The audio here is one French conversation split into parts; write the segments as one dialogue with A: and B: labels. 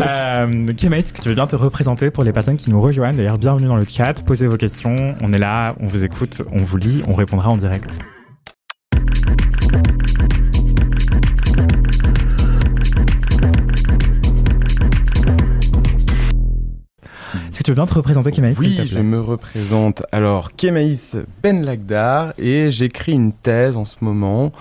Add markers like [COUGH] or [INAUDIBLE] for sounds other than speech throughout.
A: Euh, tu veux bien te représenter pour les personnes qui nous rejoignent D'ailleurs, bienvenue dans le chat, posez vos questions, on est là, on vous écoute, on vous lit, on répondra en direct. Est-ce que tu veux bien te représenter, Kemaïs s'il
B: Oui, je me représente. Alors, Kemaïs Ben Lagdar et j'écris une thèse en ce moment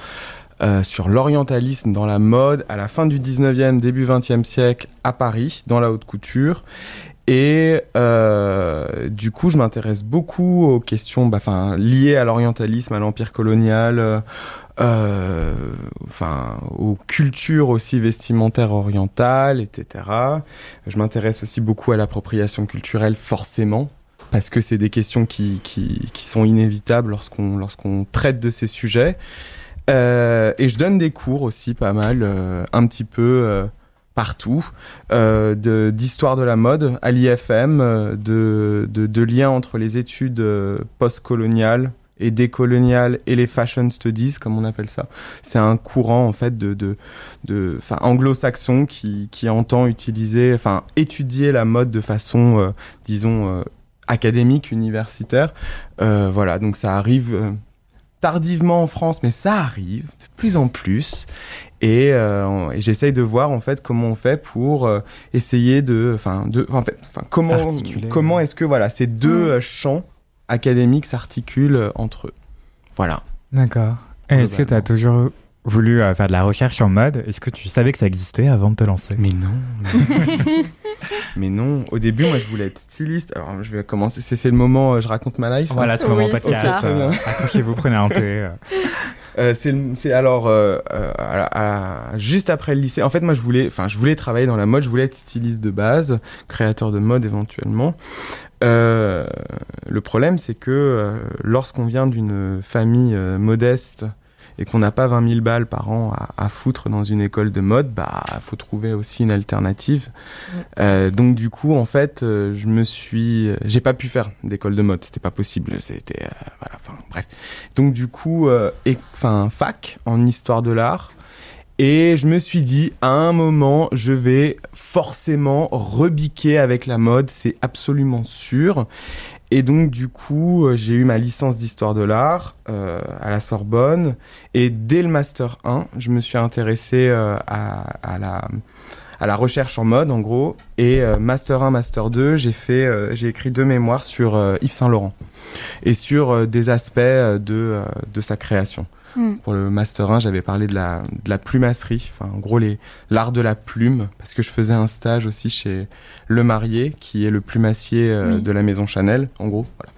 B: euh, sur l'orientalisme dans la mode à la fin du 19e, début 20e siècle à Paris, dans la haute couture. Et euh, du coup, je m'intéresse beaucoup aux questions bah, liées à l'orientalisme, à l'empire colonial, euh, enfin aux cultures aussi vestimentaires orientales, etc. Je m'intéresse aussi beaucoup à l'appropriation culturelle, forcément, parce que c'est des questions qui, qui, qui sont inévitables lorsqu'on lorsqu'on traite de ces sujets. Euh, et je donne des cours aussi pas mal, euh, un petit peu euh, partout, euh, de- d'histoire de, la mode à l'IFM, euh, de, de, de liens entre les études euh, postcoloniales et décoloniales et les fashion studies, comme on appelle ça. C'est un courant en fait de, de, de anglo-saxon qui, qui entend utiliser, enfin étudier la mode de façon, disons, académique, universitaire. Voilà, donc ça arrive tardivement en France, mais ça arrive de plus en plus. Et, euh, et j'essaye de voir en fait comment on fait pour euh, essayer de, enfin, de, en fait, enfin, comment,
A: Articuler.
B: comment est-ce que voilà ces deux euh, champs académiques s'articulent entre eux. Voilà.
A: D'accord. Est-ce que tu as toujours voulu euh, faire de la recherche en mode Est-ce que tu savais que ça existait avant de te lancer?
B: Mais non. [LAUGHS] mais- non. Au début, moi, je voulais être styliste. Alors, je vais commencer. C'est c'est le moment. euh, je raconte ma life. hein.
A: Voilà, c'est le moment
C: Oui, c'est
A: podcast. euh, [LAUGHS] Accrochez-vous, prenez un thé. euh.
B: Euh, c'est alors euh, euh, à- à- juste après le lycée. En fait, moi, je voulais, enfin, je voulais travailler dans la mode. Je voulais être styliste de base, créateur de mode éventuellement. Euh, le problème, c'est que euh, lorsqu'on vient d'une famille euh, modeste et qu'on n'a pas 20 000 balles par an à, à foutre dans une école de mode, bah, faut trouver aussi une alternative. Euh, donc, du coup, en fait, euh, je me suis, j'ai pas pu faire d'école de mode. C'était pas possible. C'était, euh, voilà, enfin, bref. Donc du coup, euh, enfin fac en histoire de l'art. Et je me suis dit, à un moment, je vais forcément rebiquer avec la mode, c'est absolument sûr. Et donc du coup, euh, j'ai eu ma licence d'histoire de l'art euh, à la Sorbonne. Et dès le master 1, je me suis intéressé euh, à, la recherche en mode en gros et master 1 master 2 j'ai fait écrit deux mémoires sur Yves Saint Laurent et sur des aspects de sa création.
C: Mm.
B: Pour le Master 1, j'avais parlé de la, de la plumasserie, enfin, en gros l'art de la plume, parce que je faisais un stage aussi chez Le Marié, qui est le plumassier euh,
C: Oui.
B: de la maison Chanel, en gros. Voilà.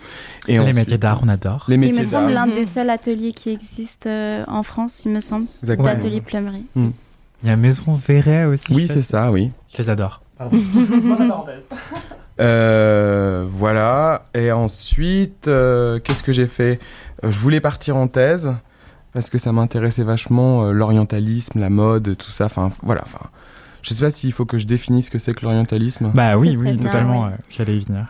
B: Et
A: les
B: ensuite-
A: métiers d'art, on adore.
B: Les
C: Il
B: métiers
C: me semble l'un des seuls ateliers qui existent euh, en France, il me semble,
B: Exactement.
C: d'atelier plumerie.
A: Il y a Maison Verret aussi.
B: Oui, c'est ça, oui.
A: Je les adore. [LAUGHS]
B: Euh, voilà. Et ensuite, euh, qu'est-ce que j'ai fait? Je voulais partir en thèse parce que ça m'intéressait vachement euh, l'orientalisme, la mode, tout ça. Enfin, voilà. Enfin, je sais pas s'il faut que je définisse ce que c'est que l'orientalisme.
A: Bah oui, oui,
C: bien,
A: totalement.
C: oui.
A: euh, J'allais y venir.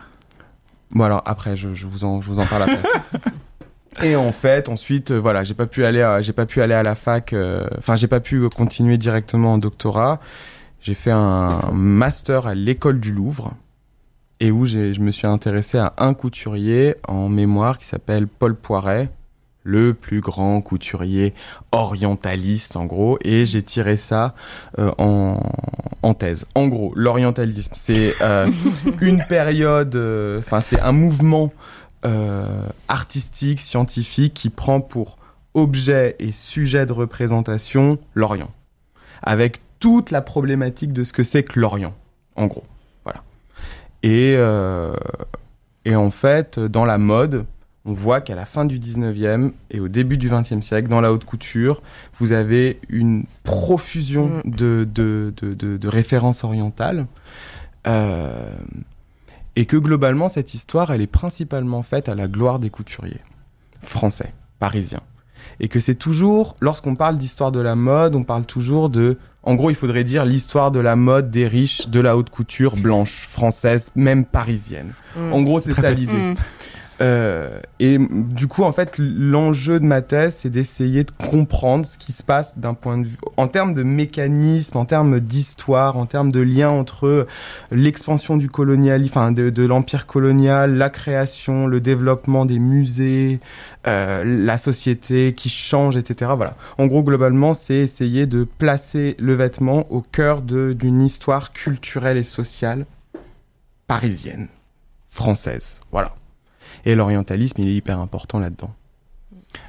B: Bon alors après, je, je vous en, je vous en parle après. [LAUGHS] Et en fait, ensuite, euh, voilà, j'ai pas pu aller, à, j'ai pas pu aller à la fac. euh, Enfin, j'ai pas pu continuer directement en doctorat. J'ai fait un master à l'école du Louvre et où j'ai- je me suis intéressé à un couturier en mémoire qui s'appelle Paul Poiret, le plus grand couturier orientaliste en gros, et j'ai tiré ça euh, en, en thèse. En gros, l'orientalisme, c'est euh, [LAUGHS] une période, euh, enfin c'est un mouvement artistique, scientifique qui prend pour objet et sujet de représentation l'Orient, avec toute la problématique de ce que c'est que l'Orient, en gros. Voilà. Et, et en fait, dans la mode, on voit qu'à la fin du 19e et au début du 20e siècle, dans la haute couture, vous avez une profusion
D: Mm.
B: de, de, de, de- de références orientales. Euh, et que globalement, cette histoire, elle est principalement faite à la gloire des couturiers français, parisiens. Et que c'est toujours, lorsqu'on parle d'histoire de la mode, on parle toujours de. En gros, il faudrait dire l'histoire de la mode des riches de la haute couture blanche, française, même parisienne.
D: Mm.
B: En gros, c'est ça [LAUGHS] l'idée.
C: Mm.
B: Euh, et du coup, en fait, l'enjeu de ma thèse, c'est d'essayer de comprendre ce qui se passe d'un point de vue, en termes de mécanisme, en termes d'histoire, en termes de lien entre l'expansion du colonial, de, l'empire colonial, la création, le développement des musées, euh, la société qui change, etc. Voilà. En gros, globalement, c'est essayer de placer le vêtement au cœur d'une histoire culturelle et sociale parisienne, française. Voilà. Et l'orientalisme, il est hyper important là-dedans.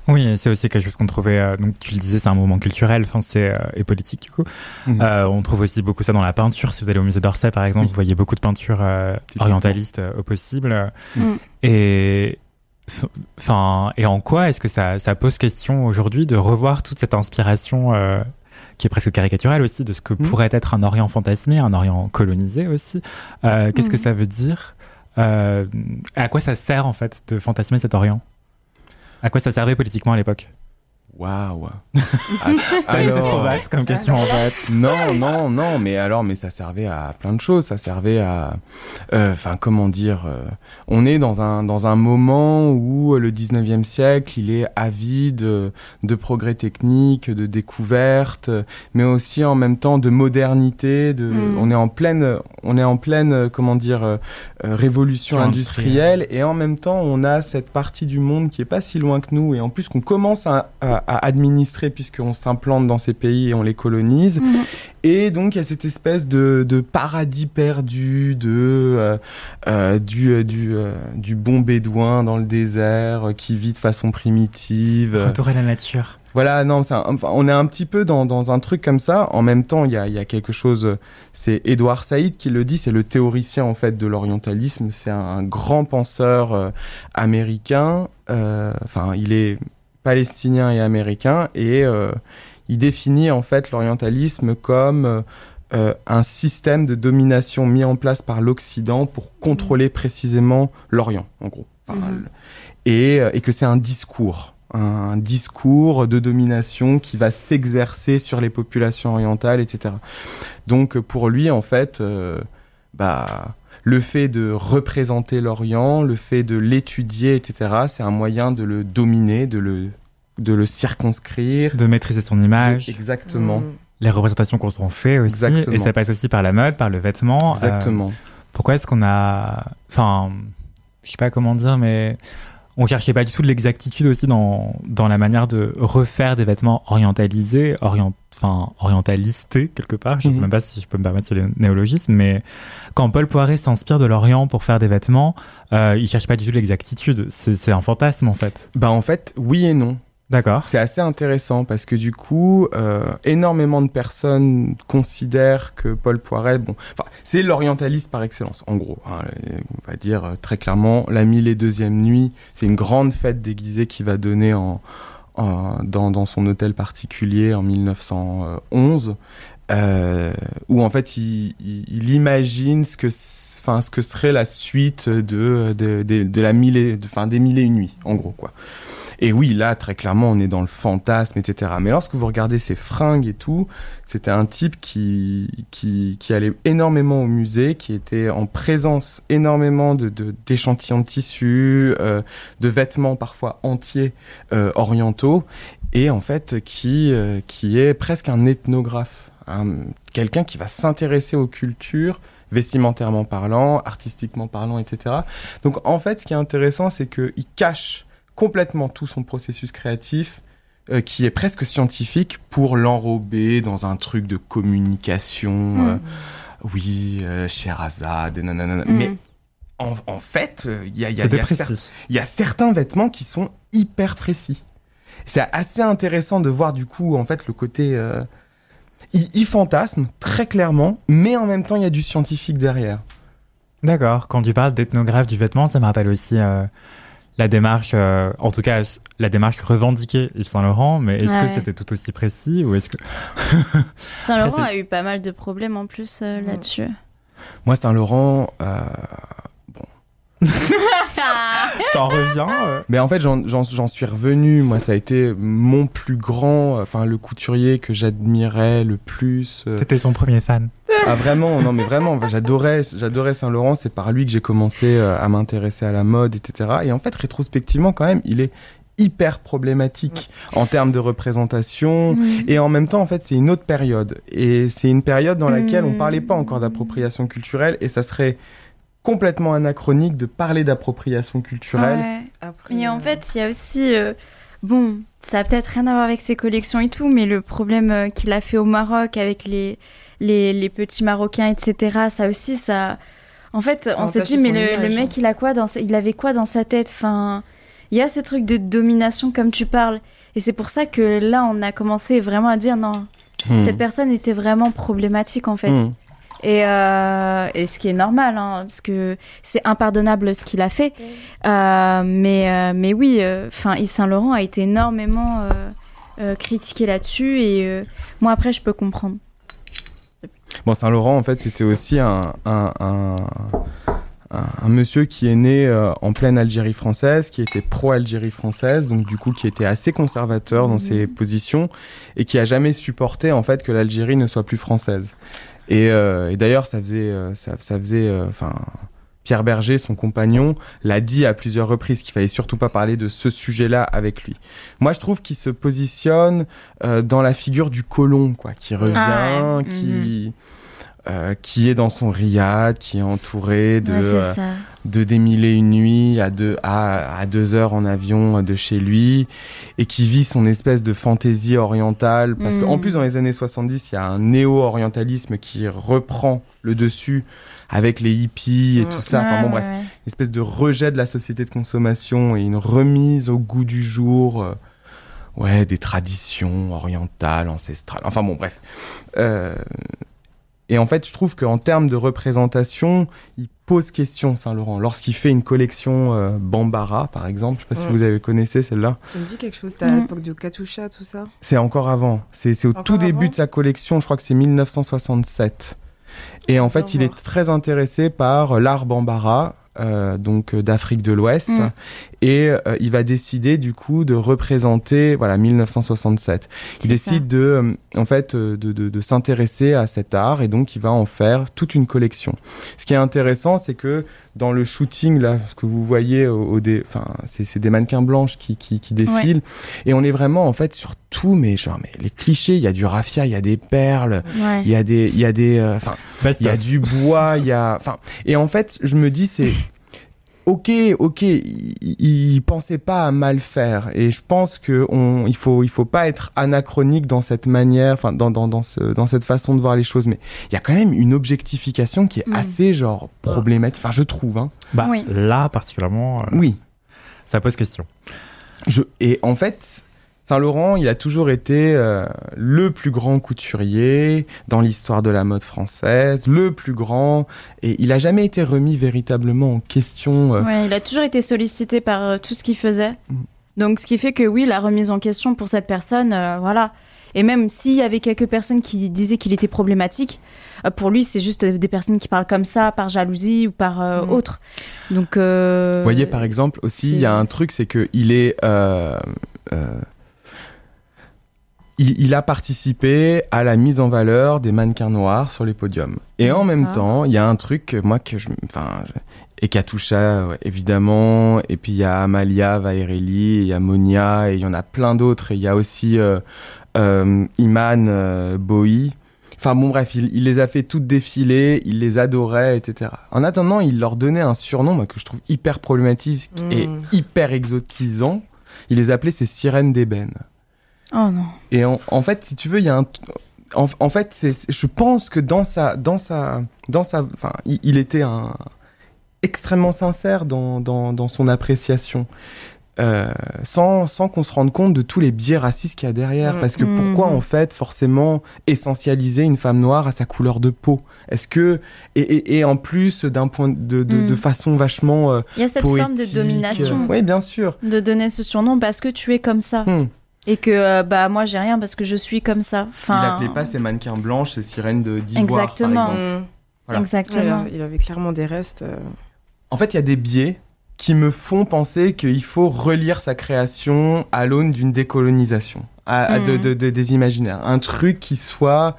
A: Oui, c'est aussi quelque chose qu'on trouvait. euh, donc, tu le disais, c'est un mouvement culturel, enfin, euh, et politique du coup.
B: Mhm.
A: Euh, on trouve aussi beaucoup ça dans la peinture. Si vous allez au musée d'Orsay, par exemple,
B: Oui.
A: vous voyez beaucoup de peintures euh, orientalistes euh, au possible.
C: Mm.
A: Et enfin, et en quoi est-ce que ça, ça pose question aujourd'hui de revoir toute cette inspiration euh, qui est presque caricaturelle aussi de ce que
B: Mm.
A: pourrait être un Orient fantasmé, un Orient colonisé aussi. Euh, Qu'est-ce que ça veut dire? Euh, À quoi ça sert en fait de fantasmer cet Orient? À quoi ça servait politiquement à l'époque?
B: Waouh. [LAUGHS]
A: C'est trop vaste comme question en fait.
B: Non, non, non, mais alors, mais ça servait à plein de choses. Ça servait à, euh, enfin, comment dire, euh, on est dans un dans un moment où euh, le 19e siècle, il est avide de progrès techniques, de découvertes, mais aussi en même temps de modernité. De,
C: Mm.
B: on est en pleine, on est en pleine, comment dire, euh, révolution industrielle, et en même temps, on a cette partie du monde qui est pas si loin que nous, et en plus qu'on commence à, à- à administrer puisqu'on s'implante dans ces pays et on les colonise.
C: Mhm.
B: Et donc il y a cette espèce de, de paradis perdu, de euh, euh, du euh, du euh, du bon bédouin dans le désert euh, qui vit de façon primitive.
A: Retour à la nature.
B: Voilà, non, c'est un- enfin, on est un petit peu dans, dans un truc comme ça. En même temps, il y a, il y a quelque chose. C'est Édouard Saïd qui le dit. C'est le théoricien en fait de l'orientalisme. C'est un, un grand penseur euh, américain. euh, Enfin, il est palestinien et américain et euh, il définit en fait l'orientalisme comme euh, un système de domination mis en place par l'Occident pour contrôler précisément l'Orient, en gros. Enfin, le- et, euh, et que c'est un discours, un discours de domination qui va s'exercer sur les populations orientales, etc. Donc pour lui, en fait, euh, bah, le fait de représenter l'Orient, le fait de l'étudier, etc., c'est un moyen de le dominer, de le, de le circonscrire.
A: De maîtriser son image,
B: Exactement.
D: Mm.
A: les représentations qu'on s'en fait aussi.
B: Exactement.
A: Et ça passe aussi par la mode, par le vêtement. Euh,
B: Exactement.
A: pourquoi est-ce qu'on a. Enfin, je sais pas comment dire, mais on cherchait pas du tout de l'exactitude aussi dans, dans la manière de refaire des vêtements orientalisés, orient, enfin, orientalistés quelque part. Je sais
B: Mhm.
A: même pas si je peux me permettre le néologisme, mais quand Paul Poiret s'inspire de l'Orient pour faire des vêtements, euh, il cherche pas du tout l'exactitude. C'est c'est un fantasme en fait.
B: Bah en fait, oui et non.
A: D'accord.
B: C'est assez intéressant parce que du coup, euh, énormément de personnes considèrent que Paul Poiret, bon, c'est l'orientaliste par excellence, en gros. hein, on va dire euh, très clairement, la mille et deuxième nuit, c'est une grande fête déguisée qu'il va donner en, en- dans, dans son hôtel particulier en 1911. euh, où en fait il, il- imagine ce que, enfin ce que serait la suite de, de, de, la mille et, de- des mille et une nuits, en gros quoi. Et oui, là, très clairement, on est dans le fantasme, etc. Mais lorsque vous regardez ses fringues et tout, c'était un type qui, qui, qui allait énormément au musée, qui était en présence énormément de, d'échantillons de tissus, euh, de vêtements parfois entiers euh, orientaux, et en fait, qui, euh, qui est presque un ethnographe. un- quelqu'un qui va s'intéresser aux cultures, vestimentairement parlant, artistiquement parlant, etc. Donc en fait, ce qui est intéressant, c'est qu'il cache complètement tout son processus créatif euh, qui est presque scientifique pour l'enrober dans un truc de communication.
C: Mm.
B: euh, oui, euh, Sherazade, nanana.
C: Mm.
B: Mais en, en fait, euh, il y, a, il y, y y a certains vêtements qui sont hyper précis. C'est assez intéressant de voir du coup en fait le côté... euh, il, il fantasme très clairement, mais en même temps il y a du scientifique derrière.
A: D'accord. Quand tu parles d'ethnographe du vêtement, ça me rappelle aussi euh, la démarche, euh, en tout cas la démarche revendiquée Yves Saint Laurent, mais est-ce
C: Ouais.
A: que c'était tout aussi précis ou est-ce que
C: Saint Laurent
A: Après,
C: a eu pas mal de problèmes en plus euh, là-dessus.
B: Moi, Saint-Laurent, euh, [LAUGHS]
A: t'en reviens euh
B: Mais en fait, j'en- suis revenu. Moi, ça a été mon plus grand, euh, enfin, le couturier que j'admirais le plus. euh.
A: T'étais son premier fan.
B: Ah, vraiment, non, mais vraiment, j'adorais, Saint-Laurent. C'est par lui que j'ai commencé euh, à m'intéresser à la mode, etc. Et en fait, rétrospectivement, quand même, il est hyper problématique en termes de représentation. Et en même temps, en fait, c'est une autre période. Et c'est une période dans laquelle on
C: Mm.
B: parlait pas encore d'appropriation culturelle. Et ça serait complètement anachronique de parler d'appropriation culturelle.
C: Ouais.
D: Après,
C: Et en
D: euh,
C: fait, il y a aussi. euh, bon, ça a peut-être rien à voir avec ses collections et tout, mais le problème euh, qu'il a fait au Maroc avec les, les, les petits Marocains, etc., ça aussi, ça. En fait,
D: Ça
C: on s'est dit, mais le,
D: image,
C: le mec, il, a quoi dans sa- il avait quoi dans sa tête? Enfin, il y a ce truc de domination, comme tu parles. Et c'est pour ça que là, on a commencé vraiment à dire non,
B: Hmm.
C: cette personne était vraiment problématique, en fait.
B: Hmm.
C: Et, euh, et ce qui est normal, hein, parce que c'est impardonnable ce qu'il a fait. Euh, mais, euh, mais oui, enfin, Yves Saint Laurent a été énormément euh, euh, critiqué là-dessus. Et euh, moi, après, je peux comprendre.
B: Bon, Saint-Laurent, en fait, c'était aussi un, un, un, un- un monsieur qui est né euh, en pleine Algérie française, qui était pro-Algérie française, donc du coup qui était assez conservateur dans
C: Mhm.
B: ses positions et qui a jamais supporté en fait que l'Algérie ne soit plus française. Et, euh, et d'ailleurs, ça faisait, euh, ça, ça faisait, euh, enfin. Pierre Berger, son compagnon, l'a dit à plusieurs reprises qu'il fallait surtout pas parler de ce sujet-là avec lui. Moi, je trouve qu'il se positionne euh, dans la figure du colon, quoi, qui revient,
C: Ah
B: qui euh, qui est dans son riad, qui est entouré de
C: Ouais,
B: euh, de des mille et une nuits à deux à, à deux heures en avion de chez lui et qui vit son espèce de fantaisie orientale. Parce
C: Mhm.
B: qu'en plus dans les années 70 il y a un néo-orientalisme qui reprend le dessus avec les hippies et tout ça. Enfin bon bref
C: ouais.
B: une espèce de rejet de la société de consommation et une remise au goût du jour euh, ouais des traditions orientales ancestrales. Enfin bon bref. Euh, et en fait je trouve qu'en termes de représentation il pose question Saint-Laurent lorsqu'il fait une collection euh, Bambara par exemple je sais pas si vous avez connaissez celle-là
D: Ça me dit quelque chose. C'était à
C: Mm.
D: l'époque de Katusha, tout ça?
B: c'est encore avant c'est au
D: Encore
B: tout début de sa collection je crois que c'est 1967 et en fait
D: Faut
B: il est très intéressé par l'art Bambara euh, donc euh, d'Afrique de l'Ouest
C: Mm.
B: Et euh, il va décider du coup de représenter voilà 1967 il décide de euh, en fait euh, de, de, de s'intéresser à cet art et donc il va en faire toute une collection ce qui est intéressant c'est que dans le shooting là ce que vous voyez au, au dé- enfin c'est c'est des mannequins blanches qui, qui, qui défilent et on est vraiment en fait sur tout mais genre mais les clichés il y a du raffia il y a des perles
C: Ouais.
B: il y a des il y a des euh, enfin il y a du bois, il y a. Enfin, et en fait, je me dis, c'est. Ok, ok, il, il pensait pas à mal faire, et je pense que on, il faut, il faut pas être anachronique dans cette manière, enfin, dans, dans, dans, ce, dans cette façon de voir les choses, mais il y a quand même une objectification qui est
C: Mm.
B: assez genre problématique, enfin, je trouve, hein.
A: Bah,
C: Oui.
A: Là, particulièrement, euh,
B: Oui.
A: ça pose question.
B: Je, et en fait, Saint-Laurent, il a toujours été euh, le plus grand couturier dans l'histoire de la mode française, le plus grand, et il a jamais été remis véritablement en question. euh,
C: Ouais, il a toujours été sollicité par euh, tout ce qu'il faisait. Donc, ce qui fait que oui, la remise en question pour cette personne, euh, voilà. Et même s'il y avait quelques personnes qui disaient qu'il était problématique, euh, pour lui, c'est juste des personnes qui parlent comme ça, par jalousie ou par euh,
D: Mm.
C: autre. Donc, euh,
B: Vous voyez, par exemple, aussi, il y a un truc, c'est que il est. euh, euh, il, il a participé à la mise en valeur des mannequins noirs sur les podiums. Et en même temps, il y a un truc, moi, que je. Enfin. Et Katusha, ouais, évidemment. Et puis il y a Amalia Vaireli, il y a Monia, et il y en a plein d'autres. Et il y a aussi euh, euh, Iman euh, Bowie. Enfin bon bref, il, il les a fait toutes défiler, il les adorait, etc. En attendant, il leur donnait un surnom que je trouve hyper problématique et
D: Mm.
B: hyper exotisant. Il les appelait ces sirènes d'ébène.
C: Oh non.
B: Et en, en fait, si tu veux, il y a un... En, en fait, c'est, c'est- je pense que dans sa... Dans sa, dans sa enfin, il, il était un, extrêmement sincère dans, dans, dans son appréciation. euh, sans, sans qu'on se rende compte de tous les biais racistes qu'il y a derrière.
D: Mm.
B: Parce que
C: Mm.
B: pourquoi, en fait, forcément essentialiser une femme noire à sa couleur de peau? Est-ce que. Et, et, et en plus, d'un point de, de,
C: Mm.
B: de façon vachement. euh,
C: Il y a cette forme de
B: poétique,
C: domination,
B: euh, Oui, bien sûr.
C: de donner ce surnom parce que tu es comme ça. Et que euh, bah moi j'ai rien parce que je suis comme ça. Enfin,
B: Il appelait pas ces mannequins blanches, ces sirènes de d'ivoire,
C: Exactement.
B: par exemple.
D: Mm.
B: Voilà.
C: Exactement.
D: il, avait clairement des restes. euh,
B: En fait, il y a des biais qui me font penser qu'il faut relire sa création à l'aune d'une décolonisation, à, à de-
C: Mhm.
B: de- de- des imaginaires. Un truc qui soit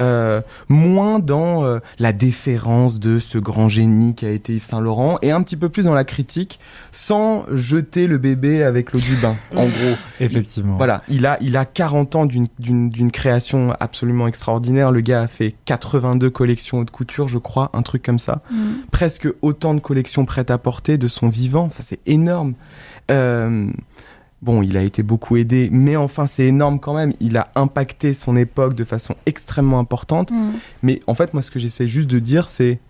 B: euh, moins dans euh, la déférence de ce grand génie qui a été Yves Saint-Laurent et un petit peu plus dans la critique sans jeter le bébé avec l'eau du bain, en [LAUGHS] gros.
A: Effectivement.
B: Voilà, il a, il a 40 ans d'une- d'une d'une création absolument extraordinaire. Le gars a fait 82 collections haute couture, je crois, un truc comme ça
C: Mm.
B: presque autant de collections prêtes à porter de son vivant. Enfin, c'est énorme. Euh, bon, il a été beaucoup aidé, mais enfin, c'est énorme quand même. Il a impacté son époque de façon extrêmement importante.
C: Mm.
B: Mais en fait, moi, ce que j'essaie juste de dire, c'est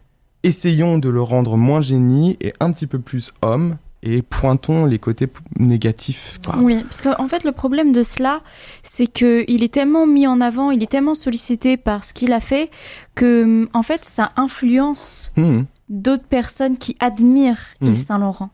B: essayons de le rendre moins génie et un petit peu plus homme. Et pointons les côtés négatifs. quoi.
C: Oui, parce qu'en en fait, le problème de cela, c'est que il est tellement mis en avant, il est tellement sollicité par ce qu'il a fait, que en fait, ça influence
B: Mhm.
C: d'autres personnes qui admirent
B: Mhm.
C: Yves Saint-Laurent.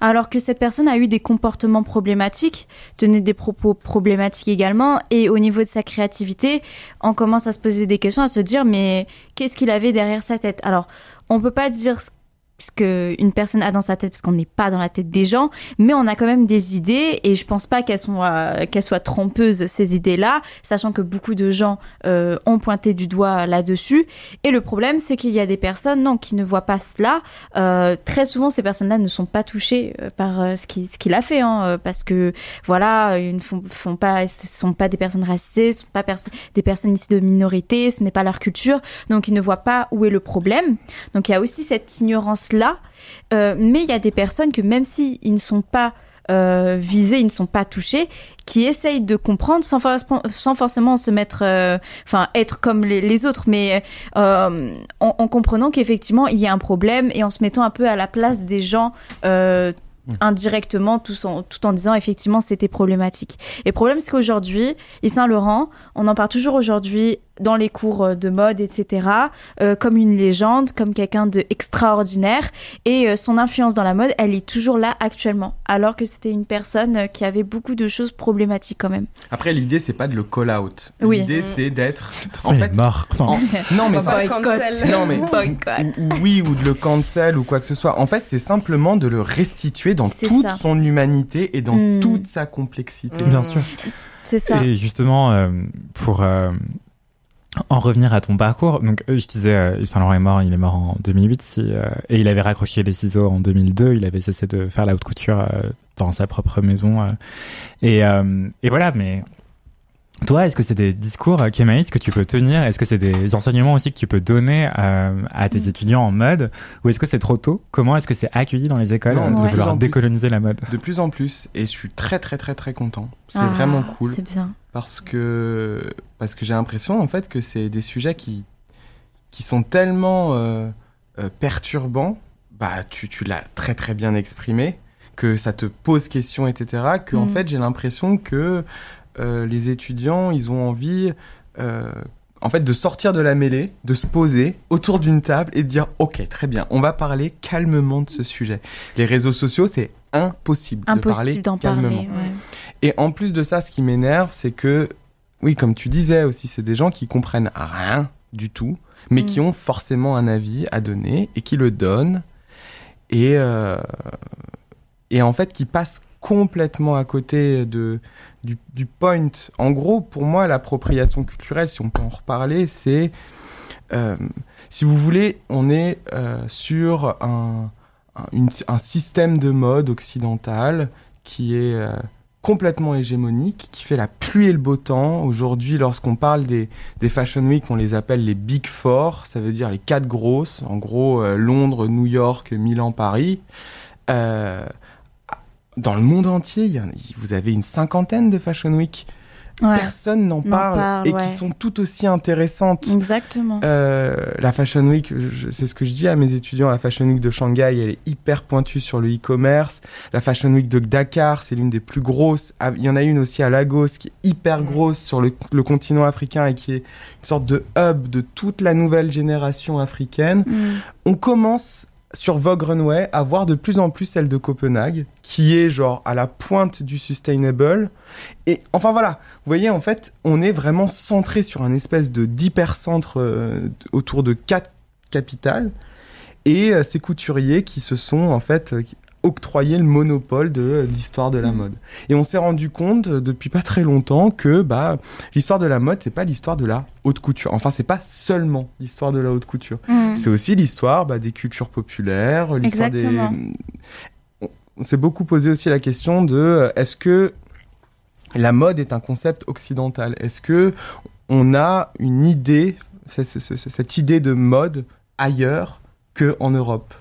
C: Alors que cette personne a eu des comportements problématiques, tenait des propos problématiques également, et au niveau de sa créativité, on commence à se poser des questions, à se dire mais qu'est-ce qu'il avait derrière sa tête? Alors, on peut pas dire ce ce qu'une personne a dans sa tête parce qu'on n'est pas dans la tête des gens, mais on a quand même des idées et je pense pas qu'elles soient qu'elles soient trompeuses ces idées-là, sachant que beaucoup de gens euh, ont pointé du doigt là-dessus. Et le problème, c'est qu'il y a des personnes non qui ne voient pas cela. Euh, très souvent, ces personnes-là ne sont pas touchées euh, par euh, ce qu'il a fait, hein, euh, parce que voilà, ils ne font, pas, ce sont pas des personnes racisées, ce sont pas des personnes issues de minorités, ce n'est pas leur culture, donc ils ne voient pas où est le problème. Donc il y a aussi cette ignorance là, Euh, mais il y a des personnes que même si ils ne sont pas euh, visés, ils ne sont pas touchés, qui essayent de comprendre sans, for- sans forcément se mettre, euh, enfin être comme les, les autres, mais euh, en, en comprenant qu'effectivement il y a un problème et en se mettant un peu à la place des gens. Euh,
B: Mm.
C: indirectement tout en, tout en disant effectivement c'était problématique. Et le problème c'est qu'aujourd'hui, Yves Saint Laurent, on en parle toujours aujourd'hui dans les cours euh, de mode, etc., euh, comme une légende, comme quelqu'un de extraordinaire. Et euh, son influence dans la mode, elle est toujours là actuellement, alors que c'était une personne qui avait beaucoup de choses problématiques quand même.
B: Après, l'idée, c'est pas de le call out.
C: Oui.
B: L'idée,
D: Mhm.
B: c'est d'être.
A: De toute façon,
B: En fait,
A: mort. Enfin,
B: en- Non, mais [LAUGHS] enfin,
D: cancel.
B: Non, mais- [LAUGHS]
C: Boycott.
B: ou, ou oui, ou de le cancel ou quoi que ce soit. En fait, c'est simplement de le restituer dans toute
C: ça.
B: son humanité et dans
C: Mm.
B: toute sa complexité.
D: Mm.
A: bien sûr.
C: C'est ça.
A: Et justement, euh, pour euh, en revenir à ton parcours, donc euh, je disais, euh, Saint Laurent est mort, il est mort en 2008, si, euh, et il avait raccroché les ciseaux en 2002, il avait cessé de faire la haute couture euh, dans sa propre maison. euh. et, euh, et voilà, mais toi, est-ce que c'est des discours, euh, Kémaïs, que tu peux tenir? Est-ce que c'est des enseignements aussi que tu peux donner euh, à tes
C: Mm.
A: étudiants en mode? Ou est-ce que c'est trop tôt? Comment est-ce que c'est accueilli dans les écoles
B: Non,
A: de vouloir
B: en plus.
A: décoloniser la mode?
B: De plus en plus, et je suis très très très très content. C'est
C: Ah,
B: vraiment cool
C: C'est bien.
B: Parce que parce que j'ai l'impression en fait que c'est des sujets qui qui sont tellement euh, euh, perturbants. Bah, tu, tu l'as très très bien exprimé, que ça te pose question, etc. Que en
C: Mm.
B: fait j'ai l'impression que euh, les étudiants ils ont envie en fait de sortir de la mêlée, de se poser autour d'une table et de dire ok très bien, on va parler calmement de ce sujet. Les réseaux sociaux c'est impossible, de parler
C: Impossible
B: calmement.
C: parler. ouais.
B: Et en plus de ça, ce qui m'énerve, c'est que, oui, comme tu disais aussi, c'est des gens qui comprennent rien du tout, mais
C: Mm.
B: qui ont forcément un avis à donner et qui le donnent. Et, euh, et en fait, qui passent complètement à côté de, du, du point. En gros, pour moi, l'appropriation culturelle, si on peut en reparler, c'est. euh, si vous voulez, on est euh, sur un, un, une- un système de mode occidental qui est euh, complètement hégémonique, qui fait la pluie et le beau temps. Aujourd'hui, lorsqu'on parle des, des Fashion Week, on les appelle les Big Four, ça veut dire les quatre grosses, en gros euh, Londres, New York, Milan, Paris. Euh, dans le monde entier, vous avez une cinquantaine de Fashion Week.
C: Ouais.
B: personne n'en parle,
C: parle,
B: et
C: ouais.
B: qui sont tout aussi intéressantes.
C: Exactement.
B: Euh, la Fashion Week, c'est ce que je dis à mes étudiants, la Fashion Week de Shanghai, elle est hyper pointue sur le e-commerce. La Fashion Week de Dakar, c'est l'une des plus grosses. Ah, Il y en a une aussi à Lagos qui est hyper grosse sur le, le continent africain et qui est une sorte de hub de toute la nouvelle génération africaine.
C: Mm.
B: On commence sur Vogue Runway à voir de plus en plus celle de Copenhague, qui est genre à la pointe du sustainable. Et enfin voilà, vous voyez, en fait, on est vraiment centré sur un espèce de d'hypercentre euh, autour de quatre capitales et euh, ces couturiers qui se sont en fait euh, octroyé le monopole de euh, l'histoire de la
C: Mm.
B: mode. Et on s'est rendu compte euh, depuis pas très longtemps que bah l'histoire de la mode c'est pas l'histoire de la haute couture. Enfin, c'est pas seulement l'histoire de la haute couture.
C: Mm.
B: C'est aussi l'histoire bah, des cultures populaires, l'histoire des.
C: Exactement.
B: On- s'est beaucoup posé aussi la question de euh, est-ce que la mode est un concept occidental? Est-ce que on a une idée, cette idée de mode ailleurs que en Europe,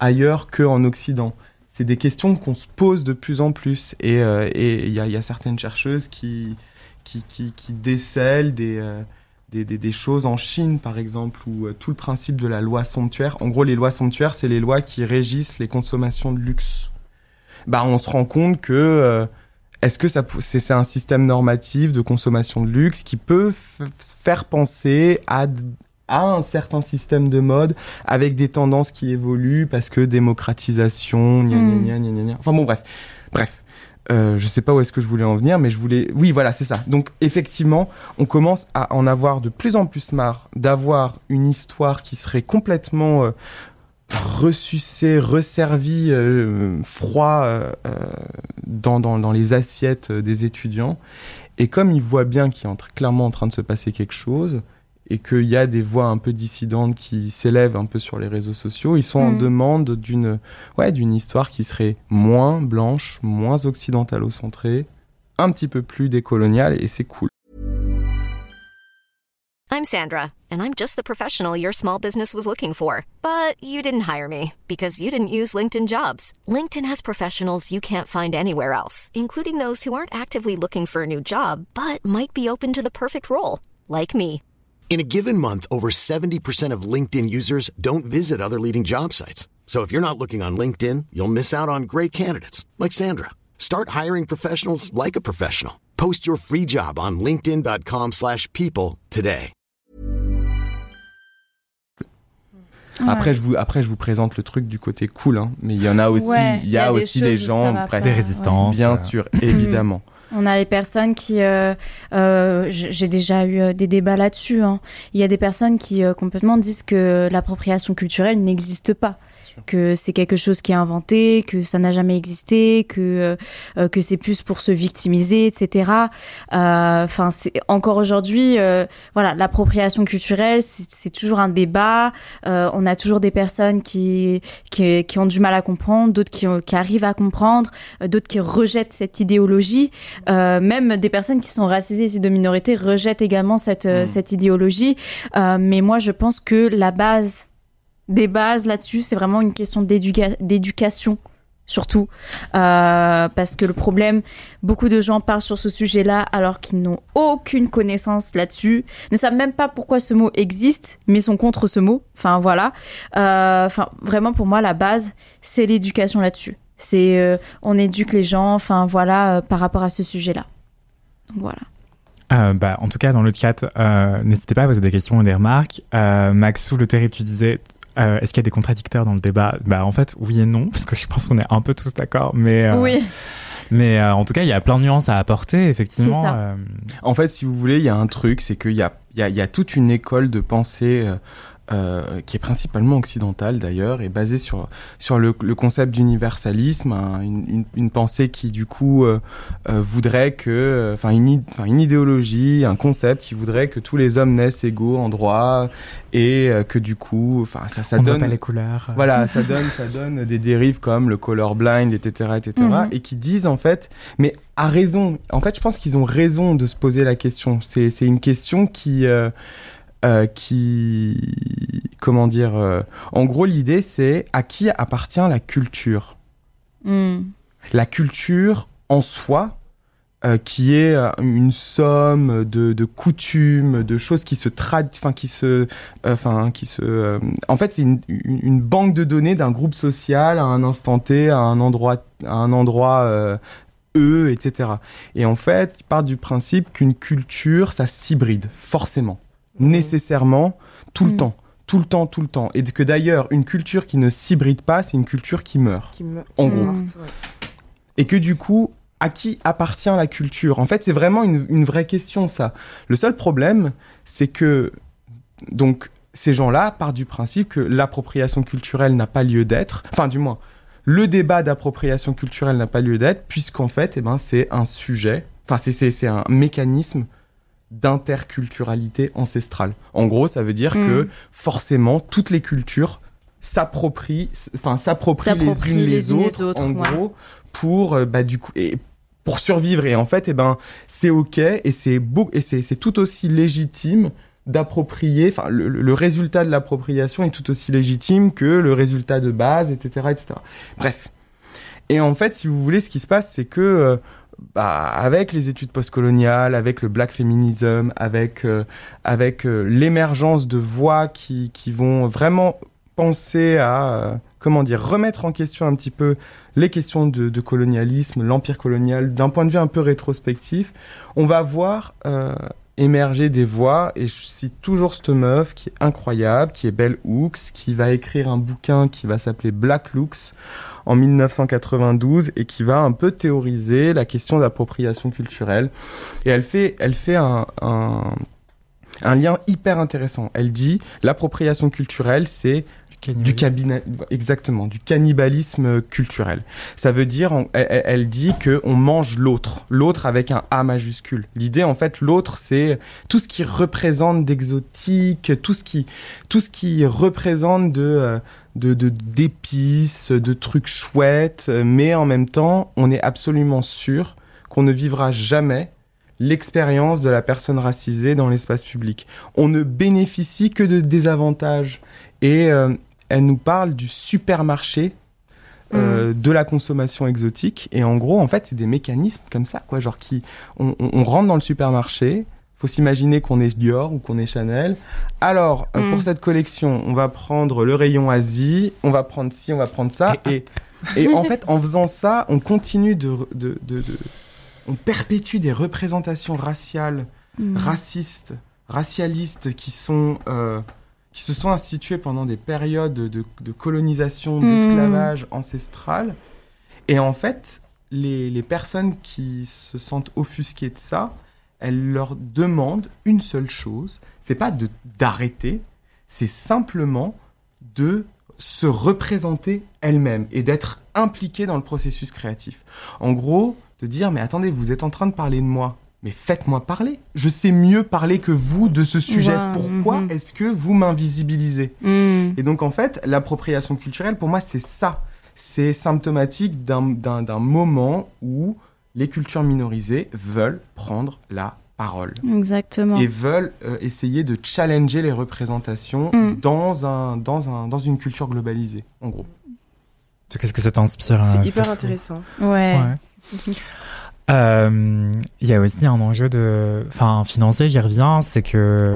B: ailleurs que en Occident? C'est des questions qu'on se pose de plus en plus et euh, il y, a- y a certaines chercheuses qui qui, qui, qui décèlent des, euh, des, des- des choses en Chine, par exemple, où euh, tout le principe de la loi somptuaire, en gros, les lois somptuaires, c'est les lois qui régissent les consommations de luxe. Bah, on se rend compte que euh, est-ce que c'est un système normatif de consommation de luxe qui peut faire penser à à un certain système de mode avec des tendances qui évoluent parce que démocratisation, gna gna gna gna gna gna. Enfin bon, bref, bref. Euh, je sais pas où est-ce que je voulais en venir, mais je voulais. Oui, voilà, c'est ça. Donc, effectivement, on commence à en avoir de plus en plus marre d'avoir une histoire qui serait complètement euh, ressucée, resservie, euh, froid euh, euh, dans, dans, dans les assiettes des étudiants. Et comme ils voient bien qu'il est en clairement en train de se passer quelque chose, et qu'il y a des voix un peu dissidentes qui s'élèvent un peu sur les réseaux sociaux, ils sont en
C: Mm.
B: demande d'une ouais, d'une histoire qui serait moins blanche, moins occidentalo-centrée, un petit peu plus décoloniale, et c'est cool.
E: I'm Sandra, and I'm just the professional your small business was looking for. But you didn't hire me because you didn't use LinkedIn jobs. LinkedIn has professionals you can't find anywhere else, including those who aren't actively looking for a new job but might be open to the perfect role, like me.
F: In a given month, over 70% of LinkedIn users don't visit other leading job sites. So if you're not looking on LinkedIn, you'll miss out on great candidates like Sandra. Start hiring professionals like a professional. Post your free job on linkedin.com/people slash people today.
C: Ouais.
B: Après, je vous, après, je vous présente le truc du côté cool, hein, mais il y en a aussi,
C: Ouais,
B: il y a, aussi des
C: choses
B: gens,
A: Des résistances.
B: bien
A: euh,
B: sûr, évidemment. [CLEARS THROAT]
C: On a les personnes qui, euh, euh, j'ai déjà eu euh, des débats là-dessus. hein. Il y a des personnes qui euh, complètement disent que l'appropriation culturelle n'existe pas, que c'est quelque chose qui est inventé, que ça n'a jamais existé, que euh, euh, que c'est plus pour se victimiser, etc. Euh, Enfin, c'est encore aujourd'hui, euh, voilà, l'appropriation culturelle, c'est toujours un débat. Euh, on a toujours des personnes qui qui, qui ont du mal à comprendre, d'autres qui, qui arrivent à comprendre, d'autres qui rejettent cette idéologie. Euh, même des personnes qui sont racisées et de minorités rejettent également cette,
B: Mm.
C: cette idéologie. Euh, mais moi, je pense que la base des bases là-dessus, c'est vraiment une question d'éduca- d'éducation. Surtout Euh, parce que le problème, beaucoup de gens parlent sur ce sujet-là alors qu'ils n'ont aucune connaissance là-dessus, ne savent même pas pourquoi ce mot existe, mais sont contre ce mot. Enfin voilà. Euh, Enfin vraiment pour moi la base, c'est l'éducation là-dessus. C'est euh, on éduque les gens. Enfin voilà par rapport à ce sujet-là. Voilà.
A: Bah, en tout cas, dans le chat, n'hésitez pas à poser des questions ou des remarques. Euh, Maxou Le Terrible, tu disais, euh, est-ce qu'il y a des contradicteurs dans le débat? Bah, en fait, oui et non, [LAUGHS] parce que je pense qu'on est un peu tous d'accord. Mais, euh,
C: Oui.
A: mais euh, en tout cas, il y a plein de nuances à apporter, effectivement.
C: Ça.
A: euh,
B: En fait, si vous voulez, il y a un truc, c'est qu'il y a, il y, a, il y a toute une école de pensée euh, euh, qui est principalement occidentale d'ailleurs, et basée sur, sur le, le concept d'universalisme, hein, une, une, une pensée qui du coup euh, euh, voudrait que, enfin une, une idéologie, un concept qui voudrait que tous les hommes naissent égaux en droit, et euh, que du coup, enfin ça, ça
A: on
B: donne...
A: pas les couleurs.
B: Voilà, ça [LAUGHS] donne, ça donne des dérives comme le colorblind, etc., etc.,
C: Mhm.
B: et qui disent en fait, mais à raison. En fait, je pense qu'ils ont raison de se poser la question. C'est, c'est une question qui, euh, qui, comment dire, euh, en gros, l'idée c'est à qui appartient la culture.
C: Hmm.
B: La culture en soi, euh, qui est une somme de, de coutumes, de choses qui se trad, enfin qui se, enfin qui se, euh, en fait c'est une, une, une banque de données d'un groupe social à un instant T, à un endroit, à un endroit E, etc. Et en fait, il part du principe qu'une culture, ça s'hybride forcément, nécessairement, tout le
C: Mm.
B: temps, tout le temps, tout le temps, et que d'ailleurs une culture qui ne s'hybride pas, c'est une culture qui meurt
D: Qui me...
B: En
D: qui
C: gros.
D: ouais.
B: et que du coup, à qui appartient la culture? En fait, c'est vraiment une, une vraie question, ça. Le seul problème, c'est que, donc, ces gens-là partent du principe que l'appropriation culturelle n'a pas lieu d'être, enfin, du moins, le débat d'appropriation culturelle n'a pas lieu d'être, puisqu'en fait, eh ben, c'est un sujet, enfin, c'est un mécanisme d'interculturalité ancestrale. En gros, ça veut dire
C: Mm.
B: que forcément, toutes les cultures s'approprient, enfin, s'approprient les unes les,
C: les
B: autres, en
C: ouais.
B: gros, pour euh, bah du coup et pour survivre et en fait et ben c'est ok et c'est beau et c'est tout aussi légitime d'approprier enfin le résultat de l'appropriation est tout aussi légitime que le résultat de base etc etc bref et en fait si vous voulez ce qui se passe c'est que euh, bah, avec les études postcoloniales, avec le black feminism, avec, euh, avec euh, l'émergence de voix qui, qui vont vraiment penser à, euh, comment dire, remettre en question un petit peu les questions de, colonialisme, l'empire colonial, d'un point de vue un peu rétrospectif, on va voir émerger des voix, et je cite toujours cette meuf qui est incroyable, qui est Belle Hooks, qui va écrire un bouquin qui va s'appeler Black Looks en 1992 et qui va un peu théoriser la question d'appropriation culturelle. Et elle fait, elle fait un, un, un lien hyper intéressant. Elle dit l'appropriation culturelle, c'est du exactement, du cannibalisme culturel. Ça veut dire, elle, dit que on mange l'autre, l'autre avec un A majuscule. L'idée, en fait, l'autre, c'est tout ce qui représente d'exotique, tout ce qui, tout ce qui représente euh, de, de- d'épices, de trucs chouettes, mais en même temps, on est absolument sûr qu'on ne vivra jamais l'expérience de la personne racisée dans l'espace public. On ne bénéficie que de désavantages. Et euh, elle nous parle du supermarché euh, de la consommation exotique. Et en gros, en fait, c'est des mécanismes comme ça, quoi. Genre, qui, on, on- on rentre dans le supermarché. Faut s'imaginer qu'on est Dior ou qu'on est Chanel. Alors, euh,
C: Mm.
B: pour cette collection, on va prendre le rayon Asie, on va prendre ci, on va prendre ça. Et, et en fait, en faisant ça, on continue de, de, de- de- on perpétue des représentations raciales
C: Mm.
B: racistes, racialistes qui sont euh, qui se sont institués pendant des périodes de, de colonisation,
C: Mhm.
B: d'esclavage ancestral. Et en fait, les, les personnes qui se sentent offusquées de ça, elles leur demandent une seule chose, c'est pas de d'arrêter, c'est simplement de se représenter elles-mêmes et d'être impliquées dans le processus créatif. En gros, de dire mais attendez, vous êtes en train de parler de moi, mais faites-moi parler. Je sais mieux parler que vous de ce sujet. Pourquoi
C: mhm.
B: est-ce que vous m'invisibilisez
C: Mm.
B: Et donc en fait, l'appropriation culturelle, pour moi, c'est ça. C'est symptomatique d'un- d'un d'un moment où les cultures minorisées veulent prendre la parole
C: Exactement.
B: et veulent euh, essayer de challenger les représentations
C: Mm.
B: dans, un, dans, un, dans une culture globalisée, en gros.
A: Qu'est-ce que ça t'inspire euh,
D: C'est hyper
A: Fatou
D: intéressant.
C: Ouais.
A: Ouais. [LAUGHS] Euh, Il y a aussi un enjeu de, enfin financier, j'y reviens, c'est que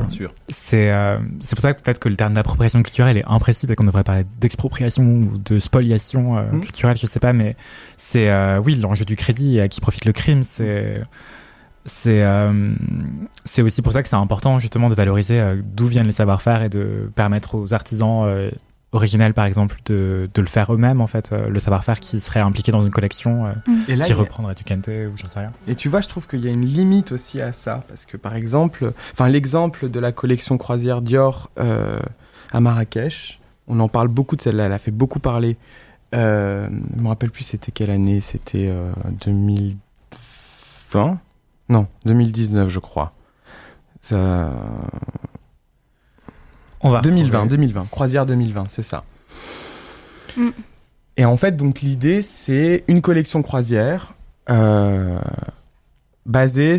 A: c'est euh, c'est pour ça que peut-être que le terme d'appropriation culturelle est imprécis et qu'on devrait parler d'expropriation ou de spoliation euh,
B: Mhm.
A: culturelle, je sais pas, mais c'est euh, oui l'enjeu du crédit et à qui profite le crime, c'est c'est euh, c'est aussi pour ça que c'est important justement de valoriser d'où viennent les savoir-faire et de permettre aux artisans originels par exemple de, de le faire eux-mêmes en fait euh, le savoir-faire qui serait impliqué dans une collection euh,
B: Et là,
A: qui
B: y a-
A: reprendrait du Kente ou j'en sais rien.
B: Et tu vois, je trouve qu'il y a une limite aussi à ça, parce que par exemple, enfin l'exemple de la collection croisière Dior euh, à Marrakech, on en parle beaucoup de celle-là, elle a fait beaucoup parler. Euh, je me rappelle plus c'était quelle année, c'était euh, 2020 Non, 2019 je crois. Ça...
A: On va
B: 2020,
A: retrouver-
B: 2020, croisière 2020, c'est ça.
C: Mm.
B: Et en fait, donc l'idée, c'est une collection croisière euh, basée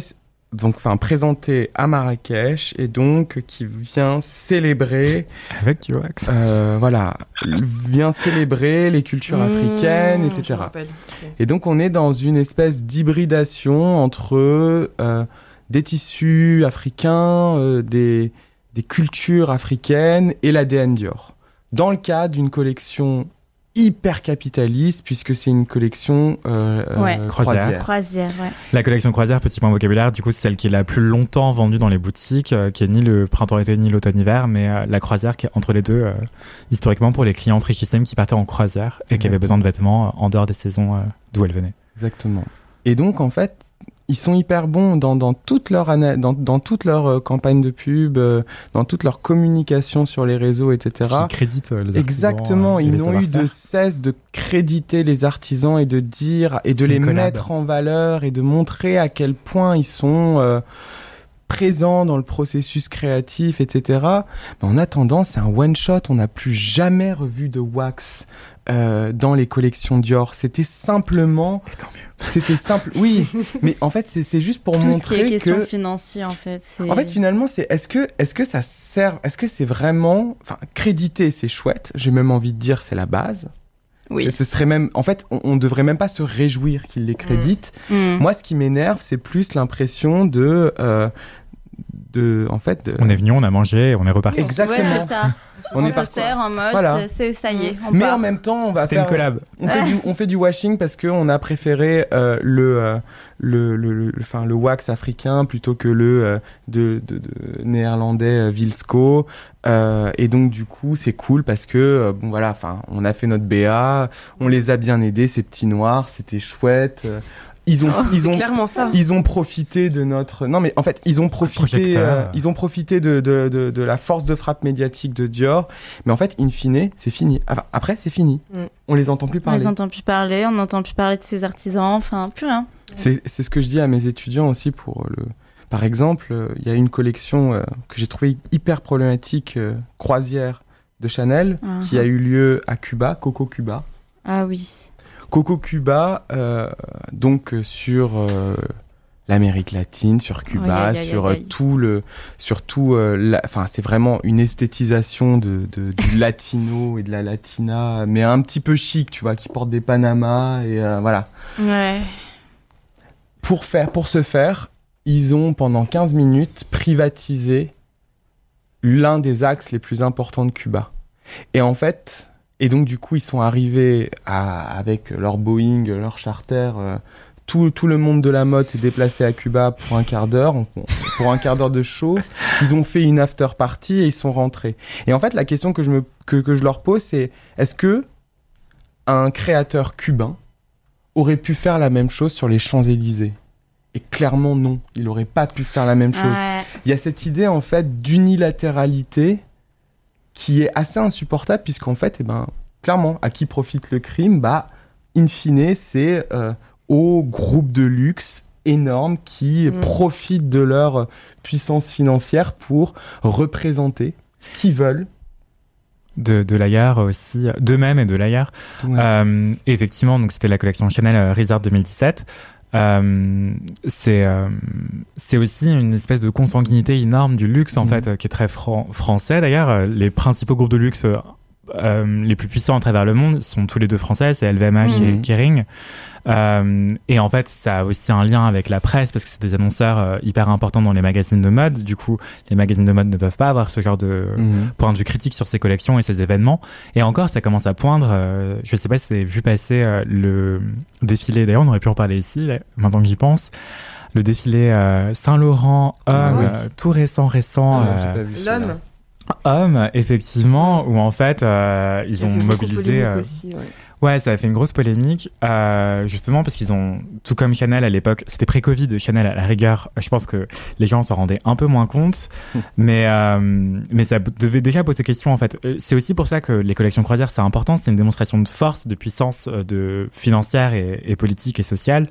B: donc enfin présenté à Marrakech et donc qui vient célébrer [LAUGHS]
A: Avec wax.
B: euh, voilà vient célébrer les cultures
C: Mmh,
B: africaines etc et donc on est dans une espèce d'hybridation entre euh, des tissus africains euh, des des cultures africaines et l'ADN Dior dans le cadre d'une collection hyper capitaliste puisque c'est une collection euh, euh,
C: Ouais.
A: Croisière.
B: croisière.
C: Croisière, ouais.
A: La collection croisière, petit point vocabulaire, du coup, c'est celle qui est la plus longtemps vendue dans les boutiques, euh, qui est ni le printemps-été ni l'automne-hiver, mais euh, la croisière qui est entre les deux, euh, historiquement pour les clientes richissimes qui partaient en croisière et qui avaient besoin de vêtements euh, en dehors des saisons euh, d'où elles venaient.
B: Exactement. Et donc, en fait, ils sont hyper bons dans, dans toute leur, dans, dans toute leur euh, campagne de pub, euh, dans toute leur communication sur les réseaux, etc.
A: Qui créditent euh, les
B: Exactement,
A: et
B: ils n'ont eu de cesse de créditer les artisans et de dire et de les
A: collab.
B: mettre en valeur et de montrer à quel point ils sont euh, présents dans le processus créatif, etc. Mais en attendant, c'est un one shot. On n'a plus jamais revu de wax euh, dans les collections Dior. C'était simplement. C'était simple. Oui, [LAUGHS] mais en fait, c'est juste pour
C: Tout ce qui
B: montrer
C: est question
B: que
C: financier, en fait.
B: en fait, finalement, c'est est-ce que est-ce que ça sert Est-ce que c'est vraiment enfin créditer, c'est chouette. J'ai même envie de dire c'est la base.
C: oui.
B: Ce- serait même en fait, on, on devrait même pas se réjouir qu'ils les créditent.
C: Mm.
B: Moi, ce qui m'énerve, c'est plus l'impression de euh, de en fait de-
A: On est venu, on a mangé, on est reparti.
B: exactement.
C: Ouais, c'est ça.
B: On
C: On,
B: est
C: se
B: parti.
C: sert en mode,
B: Voilà.
C: c'est ça y est, on
B: Mais
C: part.
B: en même temps, on va
A: C'était
B: faire
A: une collab.
B: on fait du on fait du washing parce que on a préféré euh, le, euh, le le le enfin le wax africain plutôt que le euh, de, de, de néerlandais euh, Vilsco Euh, et donc du coup c'est cool parce que euh, bon voilà enfin on a fait notre BA on les a bien aidés ces petits noirs c'était chouette euh, ils ont ils
D: C'est
B: ont
D: clairement ça.
B: ils ont profité de notre non mais en fait ils ont profité euh, ils ont profité de, de, de, de la force de frappe médiatique de Dior mais en fait in fine c'est fini Enfin, après c'est fini
D: Mm.
B: on les entend plus
C: On
B: parler
C: les entend plus parler, on n'entend plus parler de ces artisans, enfin, plus rien.
B: c'est c'est ce que je dis à mes étudiants aussi pour le. Par exemple, euh, il y a une collection euh, que j'ai trouvée hyper problématique, euh, croisière de Chanel,
C: Ah.
B: qui a eu lieu à Cuba, Coco Cuba.
C: Ah oui.
B: Coco Cuba, euh, donc euh, sur euh, l'Amérique latine, sur Cuba, sur tout le, sur tout, euh, la- enfin c'est vraiment une esthétisation de, de- du [LAUGHS] latino et de la latina, mais un petit peu chic, tu vois, qui porte des panamas et euh, voilà.
C: Ouais.
B: pour faire, pour ce faire, ils ont pendant 15 minutes privatisé l'un des axes les plus importants de Cuba. Et en fait, et donc du coup, ils sont arrivés à, avec leur Boeing, leur charter. euh, tout, tout le monde de la mode s'est déplacé à Cuba pour un quart d'heure, pour un quart d'heure de show. Ils ont fait une after party et ils sont rentrés. Et en fait, la question que je, me, que, que je leur pose, c'est est-ce que un créateur cubain aurait pu faire la même chose sur les Champs-Élysées? Et clairement non, il aurait pas pu faire la même chose.
C: Ouais.
B: Il y a cette idée en fait d'unilatéralité qui est assez insupportable puisqu'en fait, eh ben, clairement, à qui profite le crime Bah, in fine, c'est euh, aux groupes de luxe énormes qui
D: Mm.
B: profitent de leur puissance financière pour représenter ce qu'ils veulent.
A: De, de la gare aussi, d'eux-mêmes et de la gare. Euh, effectivement, donc c'était la collection Chanel euh, Resort 2017. Euh, c'est euh, c'est aussi une espèce de consanguinité énorme du luxe en
B: Mhm.
A: fait euh, qui est très fran- français d'ailleurs Euh, les principaux groupes de luxe euh, les plus puissants à travers le monde sont tous les deux français c'est LVMH et
B: Mhm.
A: Kering Euh, et en fait ça a aussi un lien avec la presse parce que c'est des annonceurs euh, hyper importants dans les magazines de mode du coup les magazines de mode ne peuvent pas avoir ce genre de
B: Mhm.
A: point de vue critique sur ces collections et ces événements. Et encore, ça commence à poindre. euh, je sais pas si vous avez vu passer euh, le défilé. D'ailleurs, on aurait pu en parler ici, là, maintenant que j'y pense. Le défilé euh, Saint-Laurent homme,
B: Ah oui.
A: euh, tout récent, récent,
B: Ah,
A: euh.
D: L'homme.
A: Homme, effectivement, où en fait, euh, ils
D: Ça
A: ont mobilisé. euh,
D: aussi, ouais.
A: Ouais, ça a fait une grosse polémique, euh, justement parce qu'ils ont, tout comme Chanel à l'époque, c'était pré-Covid, Chanel à la rigueur, je pense que les gens s'en rendaient un peu moins compte, [LAUGHS] mais euh, mais ça devait déjà poser question en fait. Euh, C'est aussi pour ça que les collections croisières c'est important, c'est une démonstration de force, de puissance, euh, de financière et, et politique et sociale,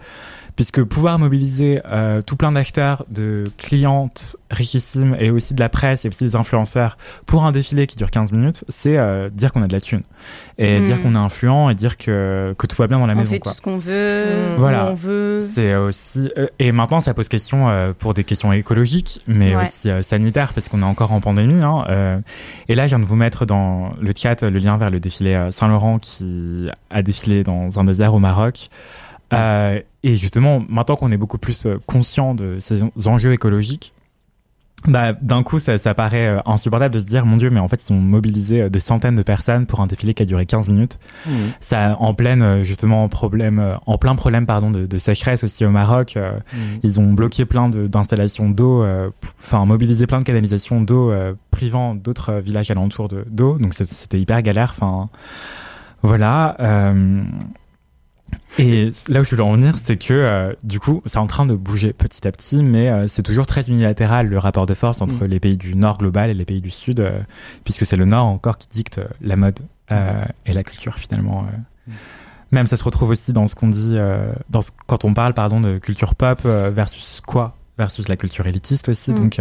A: puisque pouvoir mobiliser euh, tout plein d'acteurs, de clientes richissimes et aussi de la presse et aussi des influenceurs pour un défilé qui dure 15 minutes, c'est euh, dire qu'on a de la thune et
C: Mm.
A: dire qu'on est influent et dire que, que tout va bien dans la
C: on
A: maison.
C: fait
A: quoi.
C: tout ce qu'on veut,
D: Mm.
C: où
A: Voilà.
C: on veut.
A: C'est aussi euh, et maintenant ça pose question euh, pour des questions écologiques, mais
C: Ouais.
A: aussi euh, sanitaires parce qu'on est encore en pandémie. Hein, euh, et là, je viens de vous mettre dans le chat le lien vers le défilé euh, Saint-Laurent qui a défilé dans un désert au Maroc. Euh, et justement, maintenant qu'on est beaucoup plus euh, conscient de ces enjeux écologiques, bah, d'un coup, ça, ça paraît euh, insupportable de se dire, mon Dieu, mais en fait, ils ont mobilisé des centaines de personnes pour un défilé qui a duré 15 minutes
B: Mmh.
A: ça en pleine justement problème en plein problème pardon de, de sécheresse aussi au Maroc
B: Mmh.
A: ils ont bloqué plein de- d'installations d'eau euh, p- enfin mobilisé plein de canalisations d'eau euh, privant d'autres villages alentours de d'eau donc c'était hyper galère enfin voilà euh, et là où je voulais en venir, c'est que euh, du coup, c'est en train de bouger petit à petit, mais euh, c'est toujours très unilatéral le rapport de force entre
B: Mm.
A: les pays du Nord global et les pays du Sud, euh, puisque c'est le Nord encore qui dicte la mode et la culture finalement.
B: Mm.
A: Même ça se retrouve aussi dans ce qu'on dit, dans ce- quand on parle pardon de culture pop versus quoi, versus la culture élitiste aussi.
C: Mm.
A: Donc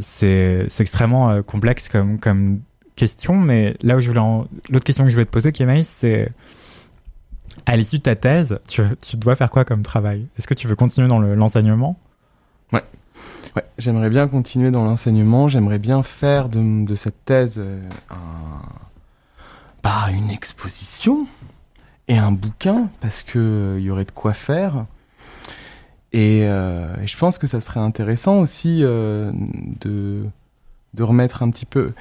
A: c'est extrêmement complexe comme comme question, mais là où je voulais en- l'autre question que je voulais te poser, Kémaïs, c'est à l'issue de ta thèse, tu, tu dois faire quoi comme travail? Est-ce que tu veux continuer dans le- l'enseignement?
B: Ouais, j'aimerais bien continuer dans l'enseignement, j'aimerais bien faire de, de cette thèse euh, un, bah, une exposition et un bouquin, parce que euh, y aurait de quoi faire. Et, euh, et je pense que ça serait intéressant aussi euh, de, de remettre un petit peu...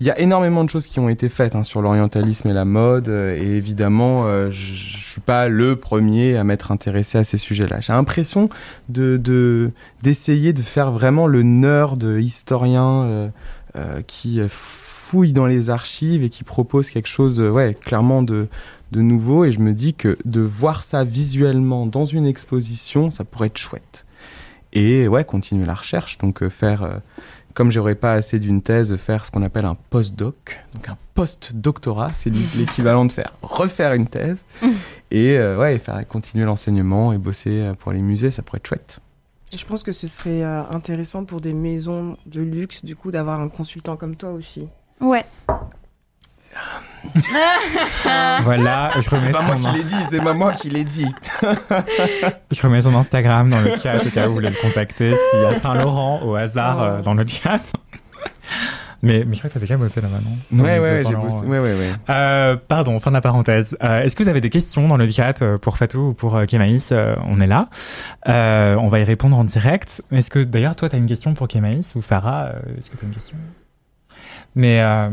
B: il y a énormément de choses qui ont été faites hein, sur l'orientalisme et la mode, euh, et évidemment, euh, je suis pas le premier à m'être intéressé à ces sujets-là. J'ai l'impression de de- d'essayer de, faire vraiment le nerd historien euh, euh, qui fouille dans les archives et qui propose quelque chose, euh, ouais, clairement de de nouveau. Et je me dis que de voir ça visuellement dans une exposition, ça pourrait être chouette. Et ouais, continuer la recherche, donc euh, faire euh, comme j'aurais pas assez d'une thèse, faire ce qu'on appelle un postdoc, donc un post-doctorat, c'est l'é- [LAUGHS] l'équivalent de faire refaire une thèse, [LAUGHS] et euh, ouais, faire continuer l'enseignement et bosser euh, pour les musées, ça pourrait être chouette.
D: Et je pense que ce serait euh, intéressant pour des maisons de luxe, du coup, d'avoir un consultant comme toi aussi.
C: Ouais. [LAUGHS]
A: Voilà, je remets,
B: C'est pas moi
A: son,
B: qui l'ai dit, c'est moi qui l'ai dit. [LAUGHS]
A: je remets son Instagram dans le chat au cas où vous voulez le contacter. S'il y a Saint-Laurent au hasard euh, dans le chat. Mais, mais je crois que t'as déjà bossé là maintenant.
B: Ouais, ouais, j'ai bossé. Ouais, ouais, ouais.
A: Euh, pardon, fin de la parenthèse. Euh, Est-ce que vous avez des questions dans le chat pour Fatou ou pour Kémaïs? Euh, On est là. On va y répondre en direct. Est-ce que d'ailleurs toi t'as une question pour Kémaïs ou Sarah Est-ce que t'as une question? Mais euh,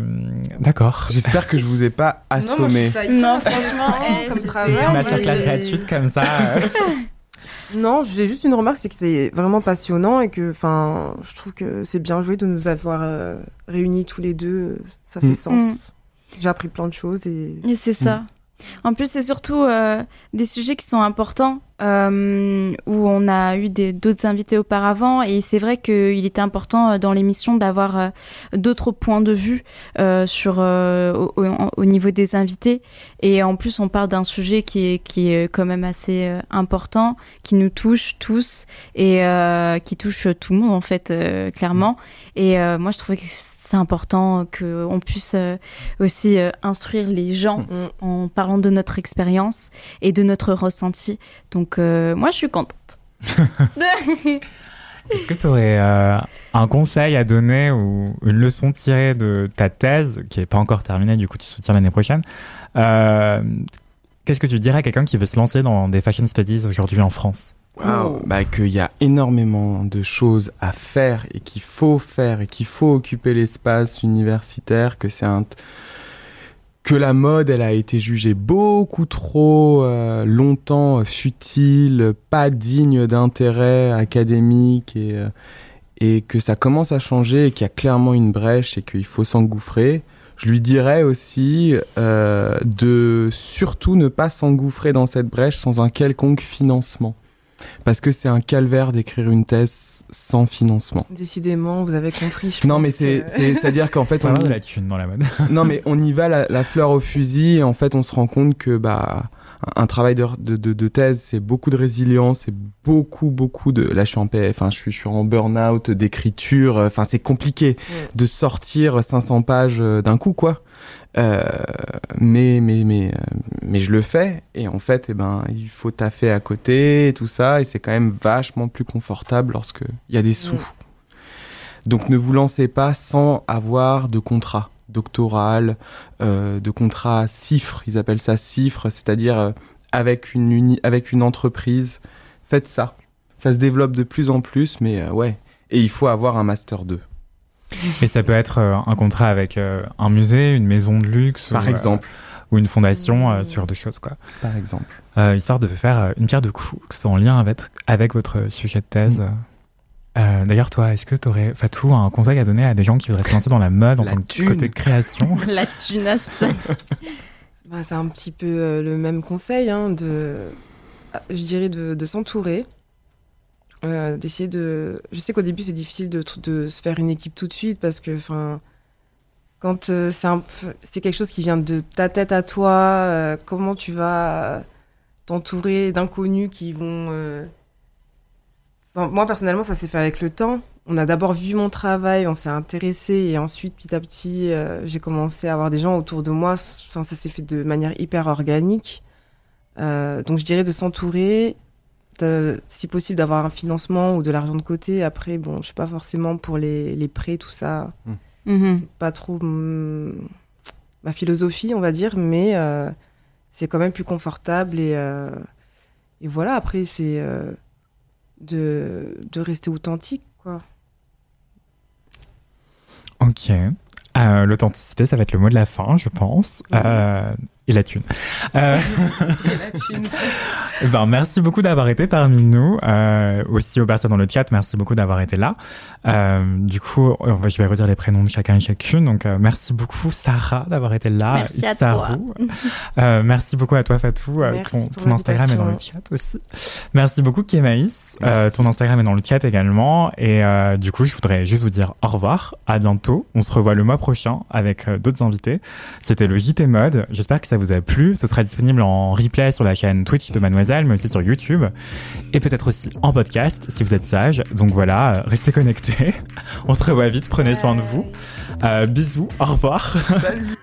A: d'accord.
B: J'espère que je vous ai pas assommé.
C: Non, franchement, eh,
D: comme travail.
A: Une masterclass
D: mais-
A: gratuite comme ça. euh. [LAUGHS]
D: Non, j'ai juste une remarque, c'est que c'est vraiment passionnant et que, enfin, je trouve que c'est bien joué de nous avoir euh, réunis tous les deux. Ça fait
B: Mm.
D: sens. J'ai appris plein de choses et
C: Et c'est ça. En plus, c'est surtout euh, des sujets qui sont importants, euh, où on a eu d'autres invités auparavant, et c'est vrai qu'il était important euh, dans l'émission d'avoir euh, d'autres points de vue sur au, au- au niveau des invités. Et en plus, on parle d'un sujet qui est, qui est quand même assez important, qui nous touche tous, et qui touche tout le monde, en fait, clairement. Et moi, je trouvais que c'est important qu'on puisse euh, aussi euh, instruire les gens
D: Mm.
C: en parlant de notre expérience et de notre ressenti. Donc euh, moi je suis contente. [LAUGHS]
A: Est-ce que tu aurais un conseil à donner ou une leçon tirée de ta thèse, qui est pas encore terminée, du coup tu soutiens l'année prochaine Euh, Qu'est-ce que tu dirais à quelqu'un qui veut se lancer dans des fashion studies aujourd'hui en France?
B: Waouh, bah qu'il y a énormément de choses à faire et qu'il faut faire et qu'il faut occuper l'espace universitaire, que c'est un que la mode elle a été jugée beaucoup trop euh, longtemps futile, pas digne d'intérêt académique et euh, et que ça commence à changer et qu'il y a clairement une brèche et qu'il faut s'engouffrer. Je lui dirais aussi euh, de surtout ne pas s'engouffrer dans cette brèche sans un quelconque financement. Parce que c'est un calvaire d'écrire une thèse sans financement.
D: décidément, vous avez compris. je
B: Non,
D: pense
B: mais c'est,
D: que-
B: c'est, c'est-à-dire qu'en fait, [LAUGHS] on,
A: de la thune dans la mode.
B: non, mais on y va la, la fleur au fusil et en fait, on se rend compte que, bah, un travail de, de, de, thèse, c'est beaucoup de résilience, c'est beaucoup, beaucoup de. Là, je suis en PF, enfin, je suis, je suis en burn-out d'écriture. Enfin, c'est compliqué de sortir 500 pages d'un coup, quoi. Euh, mais mais mais euh, mais je le fais et en fait eh ben il faut taffer à côté et tout ça et c'est quand même vachement plus confortable lorsque il y a des sous. Donc ne vous lancez pas sans avoir de contrat doctoral, euh, de contrat cifre, ils appellent ça cifre, c'est-à-dire euh, avec une uni avec une entreprise. Faites ça. Ça se développe de plus en plus, mais ouais. Et il faut avoir un master 2.
A: Et ça peut être euh, un contrat avec euh, un musée, une maison de luxe.
B: Par
A: ou,
B: exemple.
A: ou une fondation, sur deux choses, quoi.
B: Par exemple.
A: histoire de faire une pierre de coups, que ce soit en lien avec, avec votre sujet de thèse. Mm. D'ailleurs, toi, est-ce que tu aurais, Fatou, un conseil à donner à des gens qui voudraient se lancer dans la mode en tant que côté création [LAUGHS]
C: La tunasse [LAUGHS]
D: bah, C'est un petit peu le même conseil, hein, de, je dirais de, de s'entourer, euh, d'essayer de. Je sais qu'au début c'est difficile de, de, se faire une équipe tout de suite parce que, enfin, quand euh, c'est quelque chose qui vient de ta tête à toi, euh, comment tu vas t'entourer d'inconnus qui vont. Moi personnellement ça s'est fait avec le temps. On a d'abord vu mon travail, on s'est intéressé et ensuite petit à petit j'ai commencé à avoir des gens autour de moi. Enfin ça s'est fait de manière hyper organique. donc je dirais de s'entourer si possible d'avoir un financement ou de l'argent de côté. Après, bon, je suis pas forcément pour les, les prêts, tout ça.
C: Mmh.
D: C'est pas trop ma philosophie, on va dire, mais euh, c'est quand même plus confortable et, euh, et voilà. Après, c'est euh, de, de rester authentique, quoi.
A: Ok. L'authenticité, ça va être le mot de la fin, je pense. Et la thune. Euh... la thune. [LAUGHS] ben, merci beaucoup d'avoir été parmi nous. Euh, aussi aux personnes dans le chat, merci beaucoup d'avoir été là. Euh, du coup, je vais redire les prénoms de chacun et chacune. Donc, merci beaucoup Sarah d'avoir été là.
C: Merci à toi. [LAUGHS]
A: Merci beaucoup à toi Fatou. Ton, ton Instagram est dans le chat aussi. Merci beaucoup Kémaïs. ton Instagram est dans le chat également. Et du coup, je voudrais juste vous dire au revoir. À bientôt. On se revoit le mois prochain avec d'autres invités. C'était le JT Mode. J'espère que ça vous a plu. Ce sera disponible en replay sur la chaîne Twitch de Mademoiselle, mais aussi sur YouTube. Et peut-être aussi en podcast, si vous êtes sage. Donc voilà, restez connectés. [LAUGHS] On se revoit vite. Prenez soin de vous. Euh, bisous. Au revoir.
B: Salut. [LAUGHS]